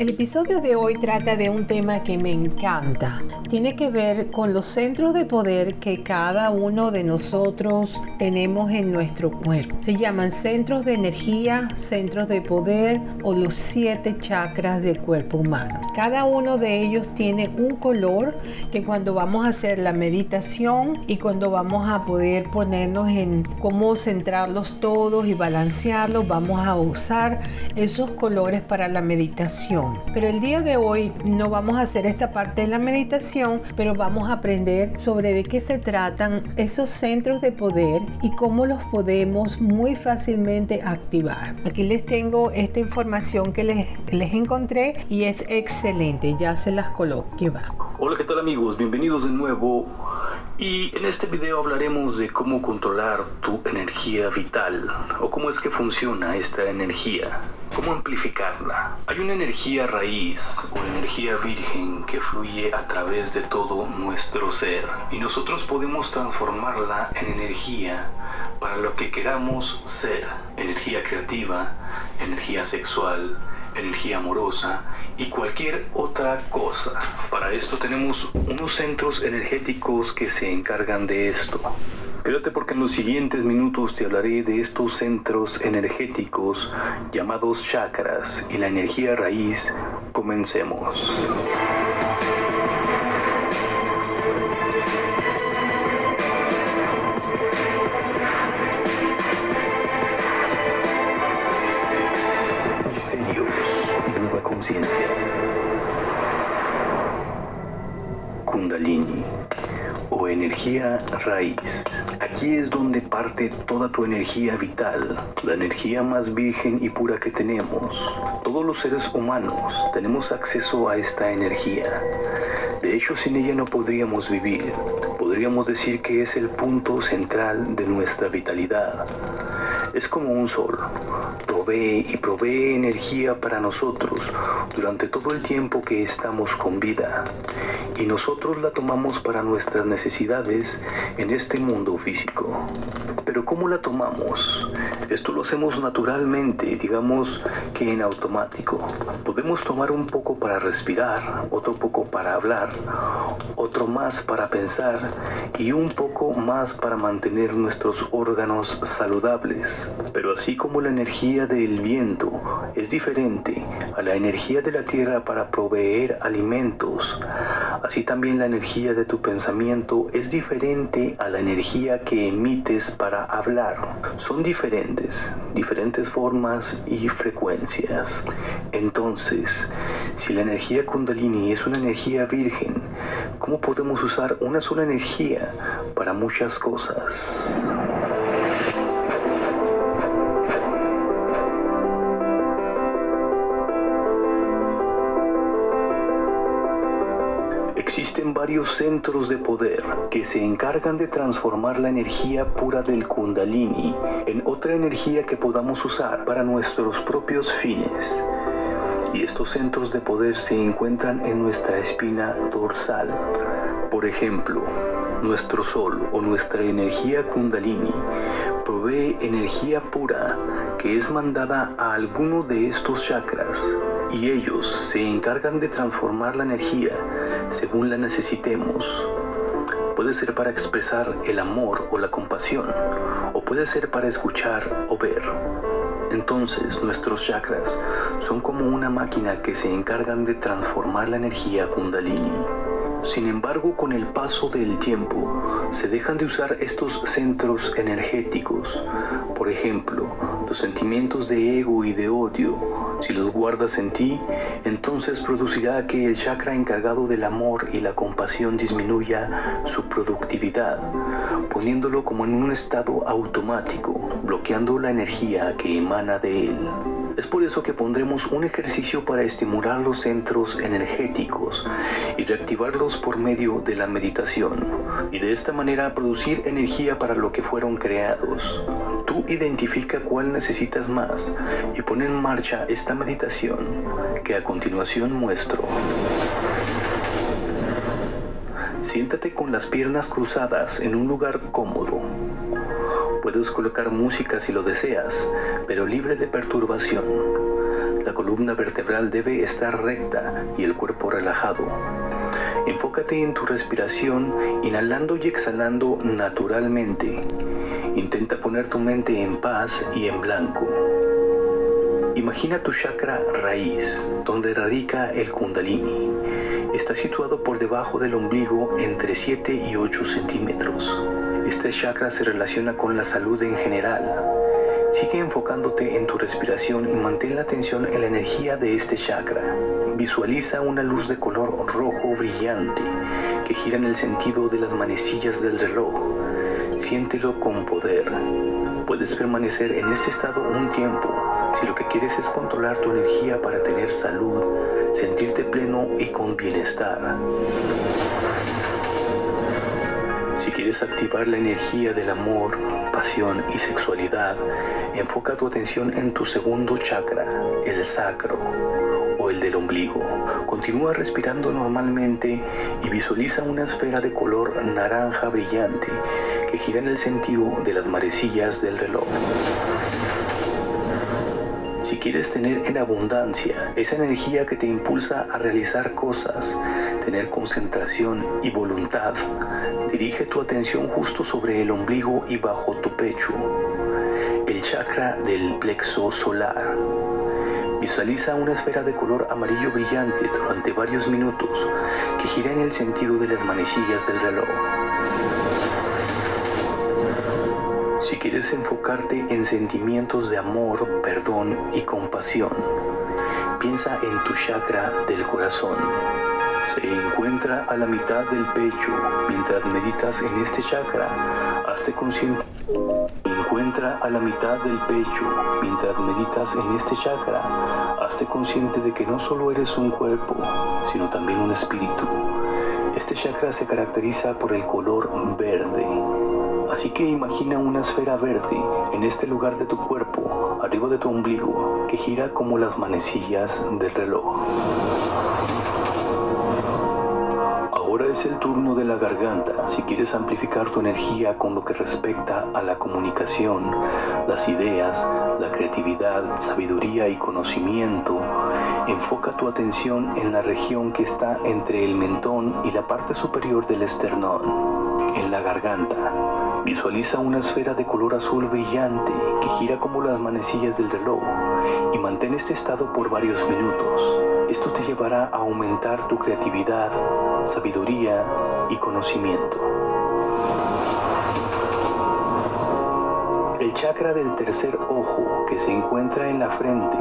El episodio de hoy trata de un tema que me encanta. Tiene que ver con los centros de poder que cada uno de nosotros tenemos en nuestro cuerpo. Se llaman centros de energía, centros de poder o los siete chakras del cuerpo humano. Cada uno de ellos tiene un color que cuando vamos a hacer la meditación y cuando vamos a poder ponernos en cómo centrarlos todos y balancearlos, vamos a usar esos colores para la meditación. Pero el día de hoy no vamos a hacer esta parte de la meditación, pero vamos a aprender sobre de qué se tratan esos centros de poder y cómo los podemos muy fácilmente activar. Aquí les tengo esta información que les, les encontré y es excelente. Ya se las coloco. Que va. Hola, ¿qué tal amigos? Bienvenidos de nuevo. Y en este video hablaremos de cómo controlar tu energía vital o cómo es que funciona esta energía. ¿Cómo amplificarla? Hay una energía raíz o energía virgen que fluye a través de todo nuestro ser y nosotros podemos transformarla en energía para lo que queramos ser. Energía creativa, energía sexual, energía amorosa y cualquier otra cosa. Para esto tenemos unos centros energéticos que se encargan de esto. Quédate porque en los siguientes minutos te hablaré de estos centros energéticos llamados chakras y la energía raíz. Comencemos. Misterios y nueva conciencia. Kundalini energía raíz. Aquí es donde parte toda tu energía vital, la energía más virgen y pura que tenemos. Todos los seres humanos tenemos acceso a esta energía. De hecho, sin ella no podríamos vivir. Podríamos decir que es el punto central de nuestra vitalidad. Es como un sol. Provee y provee energía para nosotros durante todo el tiempo que estamos con vida. Y nosotros la tomamos para nuestras necesidades en este mundo físico. Pero ¿cómo la tomamos? Esto lo hacemos naturalmente, digamos que en automático. Podemos tomar un poco para respirar, otro poco para hablar, otro más para pensar y un poco más para mantener nuestros órganos saludables. Pero así como la energía del viento es diferente a la energía de la tierra para proveer alimentos, así también la energía de tu pensamiento es diferente a la energía que emites para hablar. Son diferentes, diferentes formas y frecuencias. Entonces, si la energía kundalini es una energía virgen, ¿cómo podemos usar una sola energía para muchas cosas? Varios centros de poder que se encargan de transformar la energía pura del kundalini en otra energía que podamos usar para nuestros propios fines. Y estos centros de poder se encuentran en nuestra espina dorsal. Por ejemplo, nuestro sol o nuestra energía kundalini provee energía pura que es mandada a alguno de estos chakras y ellos se encargan de transformar la energía según la necesitemos. Puede ser para expresar el amor o la compasión, o puede ser para escuchar o ver. Entonces nuestros chakras son como una máquina que se encargan de transformar la energía kundalini. Sin embargo, con el paso del tiempo, se dejan de usar estos centros energéticos. Por ejemplo, los sentimientos de ego y de odio, si los guardas en ti, entonces producirá que el chakra encargado del amor y la compasión disminuya su productividad, poniéndolo como en un estado automático, bloqueando la energía que emana de él. Es por eso que pondremos un ejercicio para estimular los centros energéticos y reactivarlos por medio de la meditación y de esta manera producir energía para lo que fueron creados. Tú identifica cuál necesitas más y pon en marcha esta meditación que a continuación muestro. Siéntate con las piernas cruzadas en un lugar cómodo. Puedes colocar música si lo deseas, pero libre de perturbación. La columna vertebral debe estar recta y el cuerpo relajado. Enfócate en tu respiración, inhalando y exhalando naturalmente. Intenta poner tu mente en paz y en blanco. Imagina tu chakra raíz, donde radica el kundalini. Está situado por debajo del ombligo entre 7 y 8 centímetros. Este chakra se relaciona con la salud en general. Sigue enfocándote en tu respiración y mantén la atención en la energía de este chakra. Visualiza una luz de color rojo brillante que gira en el sentido de las manecillas del reloj. Siéntelo con poder. Puedes permanecer en este estado un tiempo si lo que quieres es controlar tu energía para tener salud, sentirte pleno y con bienestar. Si quieres activar la energía del amor, pasión y sexualidad, enfoca tu atención en tu segundo chakra, el sacro o el del ombligo. Continúa respirando normalmente y visualiza una esfera de color naranja brillante que gira en el sentido de las marecillas del reloj. Quieres tener en abundancia esa energía que te impulsa a realizar cosas, tener concentración y voluntad, dirige tu atención justo sobre el ombligo y bajo tu pecho, el chakra del plexo solar. Visualiza una esfera de color amarillo brillante durante varios minutos que gira en el sentido de las manecillas del reloj. Si quieres enfocarte en sentimientos de amor, perdón y compasión, piensa en tu chakra del corazón. Se encuentra a la mitad del pecho. Mientras meditas en este chakra, hazte consciente. Encuentra a la mitad del pecho. Mientras meditas en este chakra, hazte consciente de que no solo eres un cuerpo, sino también un espíritu. Este chakra se caracteriza por el color verde. Así que imagina una esfera verde en este lugar de tu cuerpo, arriba de tu ombligo, que gira como las manecillas del reloj. Ahora es el turno de la garganta. Si quieres amplificar tu energía con lo que respecta a la comunicación, las ideas, la creatividad, sabiduría y conocimiento, enfoca tu atención en la región que está entre el mentón y la parte superior del esternón, en la garganta. Visualiza una esfera de color azul brillante que gira como las manecillas del reloj y mantén este estado por varios minutos. Esto te llevará a aumentar tu creatividad, sabiduría y conocimiento. El chakra del tercer ojo que se encuentra en la frente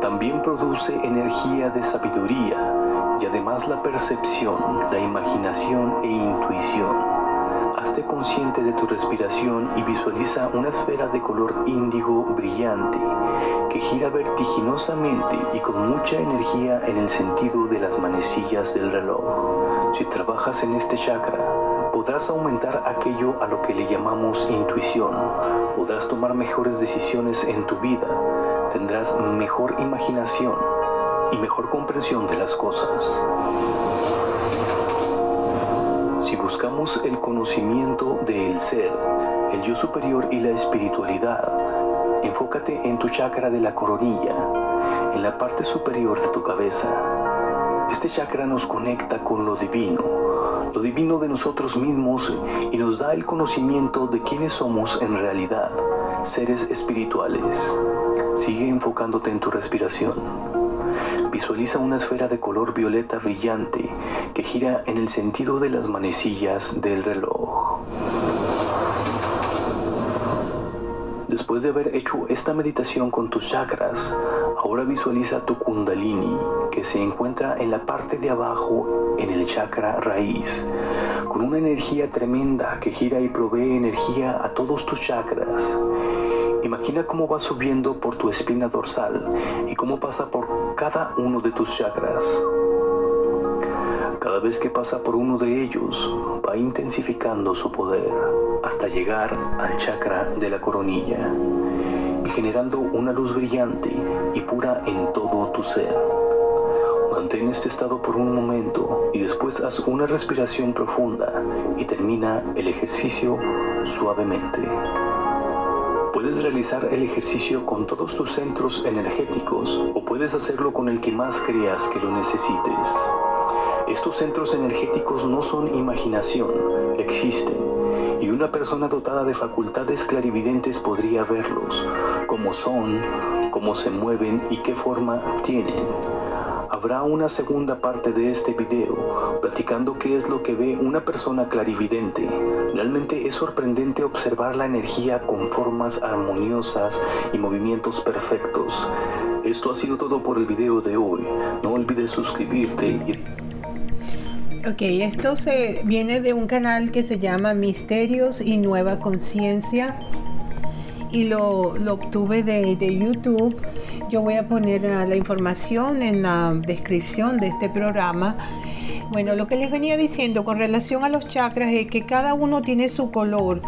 también produce energía de sabiduría y además la percepción, la imaginación e intuición. Hazte consciente de tu respiración y visualiza una esfera de color índigo brillante que gira vertiginosamente y con mucha energía en el sentido de las manecillas del reloj. Si trabajas en este chakra, podrás aumentar aquello a lo que le llamamos intuición. Podrás tomar mejores decisiones en tu vida. Tendrás mejor imaginación y mejor comprensión de las cosas. Buscamos el conocimiento del ser, el yo superior y la espiritualidad, enfócate en tu chakra de la coronilla, en la parte superior de tu cabeza. Este chakra nos conecta con lo divino, lo divino de nosotros mismos y nos da el conocimiento de quiénes somos en realidad, seres espirituales. Sigue enfocándote en tu respiración. Visualiza una esfera de color violeta brillante que gira en el sentido de las manecillas del reloj. Después de haber hecho esta meditación con tus chakras, ahora visualiza tu kundalini que se encuentra en la parte de abajo en el chakra raíz, con una energía tremenda que gira y provee energía a todos tus chakras. Imagina cómo va subiendo por tu espina dorsal y cómo pasa por cada uno de tus chakras. Cada vez que pasa por uno de ellos, va intensificando su poder, hasta llegar al chakra de la coronilla y generando una luz brillante y pura en todo tu ser. Mantén este estado por un momento y después haz una respiración profunda y termina el ejercicio suavemente. Puedes realizar el ejercicio con todos tus centros energéticos o puedes hacerlo con el que más creas que lo necesites. Estos centros energéticos no son imaginación, existen, y una persona dotada de facultades clarividentes podría verlos, cómo son, cómo se mueven y qué forma tienen. Habrá una segunda parte de este video platicando qué es lo que ve una persona clarividente. Realmente es sorprendente observar la energía con formas armoniosas y movimientos perfectos. Esto ha sido todo por el video de hoy. No olvides suscribirte y... Ok, esto se viene de un canal que se llama Misterios y Nueva Conciencia y lo, lo obtuve de, de, YouTube. Yo voy a poner uh, la información en la descripción de este programa. Bueno, lo que les venía diciendo con relación a los chakras es que cada uno tiene su color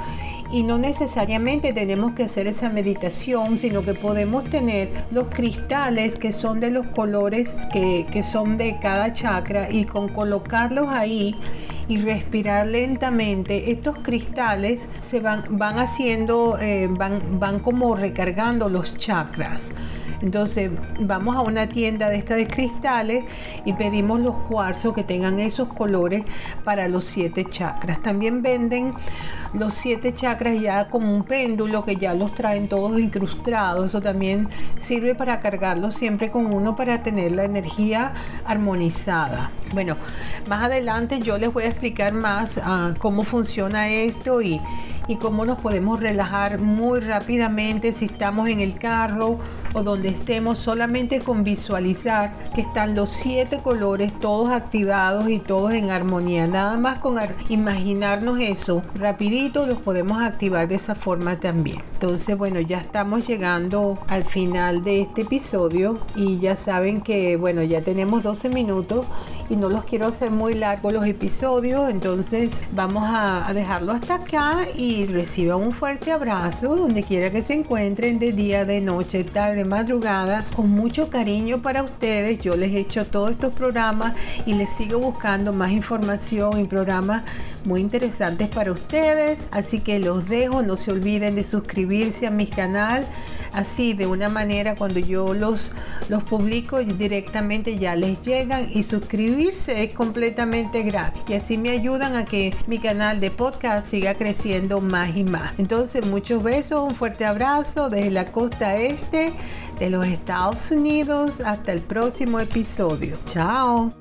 y no necesariamente tenemos que hacer esa meditación, sino que podemos tener los cristales que son de los colores que, que son de cada chakra y con colocarlos ahí y respirar lentamente, estos cristales se van, van haciendo, eh, van, van como recargando los chakras. Entonces vamos a una tienda de estas de cristales y pedimos los cuarzos que tengan esos colores para los siete chakras. También venden los siete chakras ya como un péndulo que ya los traen todos incrustados. Eso también sirve para cargarlos siempre con uno para tener la energía armonizada. Bueno, más adelante yo les voy a explicar más uh, cómo funciona esto y cómo nos podemos relajar muy rápidamente si estamos en el carro o donde estemos solamente con visualizar que están los siete colores todos activados y todos en armonía. Nada más con imaginarnos eso rapidito los podemos activar de esa forma también. Entonces bueno ya estamos llegando al final de este episodio y ya saben que bueno ya tenemos 12 minutos y no los quiero hacer muy largos los episodios entonces vamos a, dejarlo hasta acá y reciba un fuerte abrazo donde quiera que se encuentren de día, de noche, tarde, madrugada, con mucho cariño para ustedes. Yo les he hecho todos estos programas y les sigo buscando más información y programas muy interesantes para ustedes. Así que los dejo, no se olviden de suscribirse a mi canal. Así de una manera cuando yo los, los publico directamente ya les llegan y suscribirse es completamente gratis. Y así me ayudan a que mi canal de podcast siga creciendo más y más. Entonces muchos besos, un fuerte abrazo desde la costa este de los Estados Unidos. Hasta el próximo episodio. Chao.